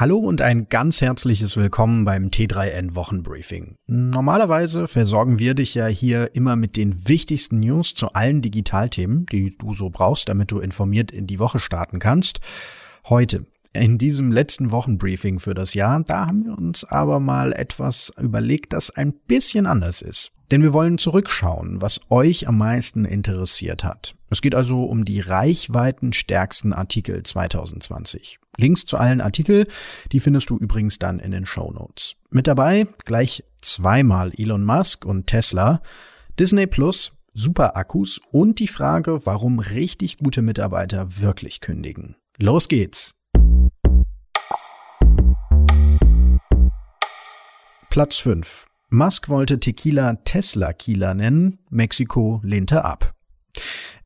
Hallo und ein ganz herzliches Willkommen beim T3N Wochenbriefing. Normalerweise versorgen wir dich ja hier immer mit den wichtigsten News zu allen Digitalthemen, die du so brauchst, damit du informiert in die Woche starten kannst. Heute in diesem letzten Wochenbriefing für das Jahr, da haben wir uns aber mal etwas überlegt, das ein bisschen anders ist. Denn wir wollen zurückschauen, was euch am meisten interessiert hat. Es geht also um die reichweitenstärksten Artikel 2020. Links zu allen Artikeln, die findest du übrigens dann in den Show Notes. Mit dabei gleich zweimal Elon Musk und Tesla, Disney Plus, Superakkus und die Frage, warum richtig gute Mitarbeiter wirklich kündigen. Los geht's! Platz 5. Musk wollte Tequila Tesla Kila nennen, Mexiko lehnte ab.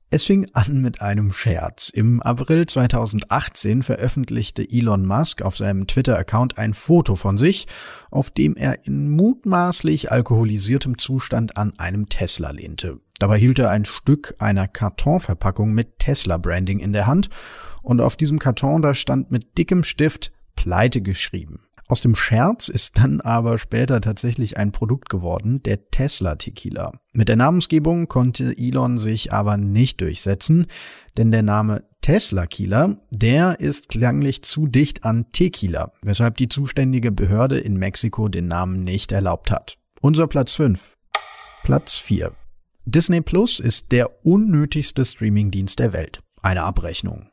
Es fing an mit einem Scherz. Im April 2018 veröffentlichte Elon Musk auf seinem Twitter-Account ein Foto von sich, auf dem er in mutmaßlich alkoholisiertem Zustand an einem Tesla lehnte. Dabei hielt er ein Stück einer Kartonverpackung mit Tesla-Branding in der Hand und auf diesem Karton da stand mit dickem Stift Pleite geschrieben. Aus dem Scherz ist dann aber später tatsächlich ein Produkt geworden, der Tesla Tequila. Mit der Namensgebung konnte Elon sich aber nicht durchsetzen, denn der Name Tesla Killer, der ist klanglich zu dicht an Tequila, weshalb die zuständige Behörde in Mexiko den Namen nicht erlaubt hat. Unser Platz 5. Platz 4. Disney Plus ist der unnötigste Streamingdienst der Welt. Eine Abrechnung.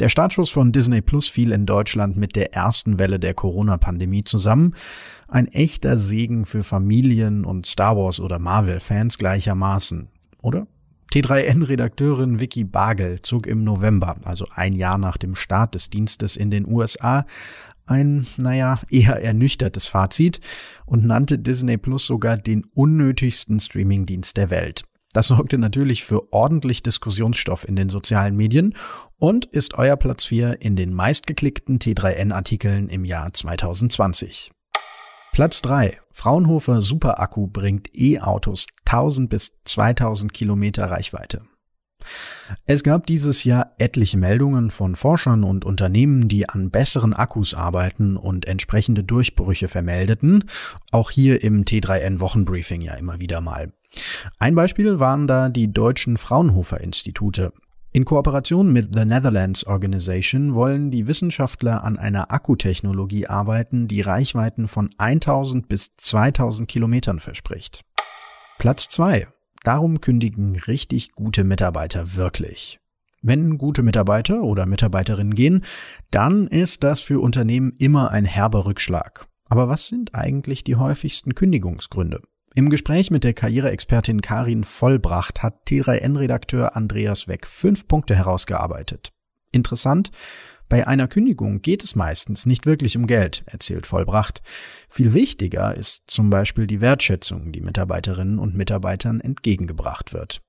Der Startschuss von Disney Plus fiel in Deutschland mit der ersten Welle der Corona-Pandemie zusammen. Ein echter Segen für Familien und Star Wars oder Marvel-Fans gleichermaßen, oder? T3N-Redakteurin Vicky Bagel zog im November, also ein Jahr nach dem Start des Dienstes in den USA, ein, naja, eher ernüchtertes Fazit und nannte Disney Plus sogar den unnötigsten Streamingdienst der Welt. Das sorgte natürlich für ordentlich Diskussionsstoff in den sozialen Medien und ist euer Platz 4 in den meistgeklickten T3N-Artikeln im Jahr 2020. Platz 3. Fraunhofer Superakku bringt E-Autos 1000 bis 2000 Kilometer Reichweite. Es gab dieses Jahr etliche Meldungen von Forschern und Unternehmen, die an besseren Akkus arbeiten und entsprechende Durchbrüche vermeldeten. Auch hier im T3N Wochenbriefing ja immer wieder mal. Ein Beispiel waren da die deutschen Fraunhofer Institute. In Kooperation mit The Netherlands Organization wollen die Wissenschaftler an einer Akkutechnologie arbeiten, die Reichweiten von 1000 bis 2000 Kilometern verspricht. Platz 2. Darum kündigen richtig gute Mitarbeiter wirklich. Wenn gute Mitarbeiter oder Mitarbeiterinnen gehen, dann ist das für Unternehmen immer ein herber Rückschlag. Aber was sind eigentlich die häufigsten Kündigungsgründe? Im Gespräch mit der Karriereexpertin Karin Vollbracht hat T3N-Redakteur Andreas Weck fünf Punkte herausgearbeitet. Interessant, bei einer Kündigung geht es meistens nicht wirklich um Geld, erzählt Vollbracht. Viel wichtiger ist zum Beispiel die Wertschätzung, die Mitarbeiterinnen und Mitarbeitern entgegengebracht wird.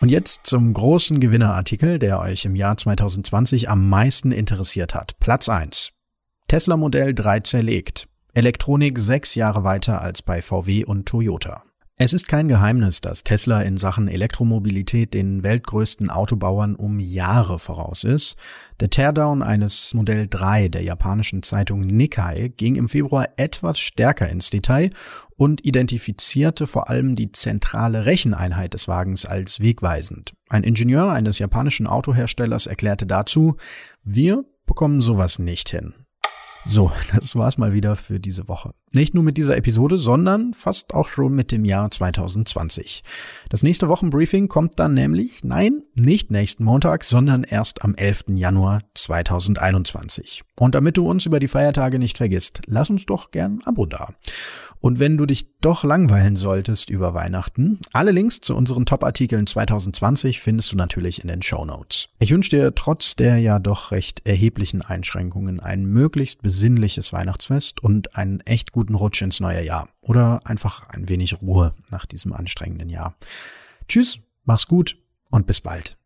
Und jetzt zum großen Gewinnerartikel, der euch im Jahr 2020 am meisten interessiert hat. Platz 1. Tesla Modell 3 zerlegt. Elektronik sechs Jahre weiter als bei VW und Toyota. Es ist kein Geheimnis, dass Tesla in Sachen Elektromobilität den weltgrößten Autobauern um Jahre voraus ist. Der Teardown eines Modell 3 der japanischen Zeitung Nikkei ging im Februar etwas stärker ins Detail und identifizierte vor allem die zentrale Recheneinheit des Wagens als wegweisend. Ein Ingenieur eines japanischen Autoherstellers erklärte dazu, wir bekommen sowas nicht hin. So, das war's mal wieder für diese Woche. Nicht nur mit dieser Episode, sondern fast auch schon mit dem Jahr 2020. Das nächste Wochenbriefing kommt dann nämlich, nein, nicht nächsten Montag, sondern erst am 11. Januar 2021. Und damit du uns über die Feiertage nicht vergisst, lass uns doch gern ein Abo da. Und wenn du dich doch langweilen solltest über Weihnachten, alle Links zu unseren Top-Artikeln 2020 findest du natürlich in den Show Notes. Ich wünsche dir trotz der ja doch recht erheblichen Einschränkungen ein möglichst besinnliches Weihnachtsfest und einen echt guten Rutsch ins neue Jahr. Oder einfach ein wenig Ruhe nach diesem anstrengenden Jahr. Tschüss, mach's gut und bis bald.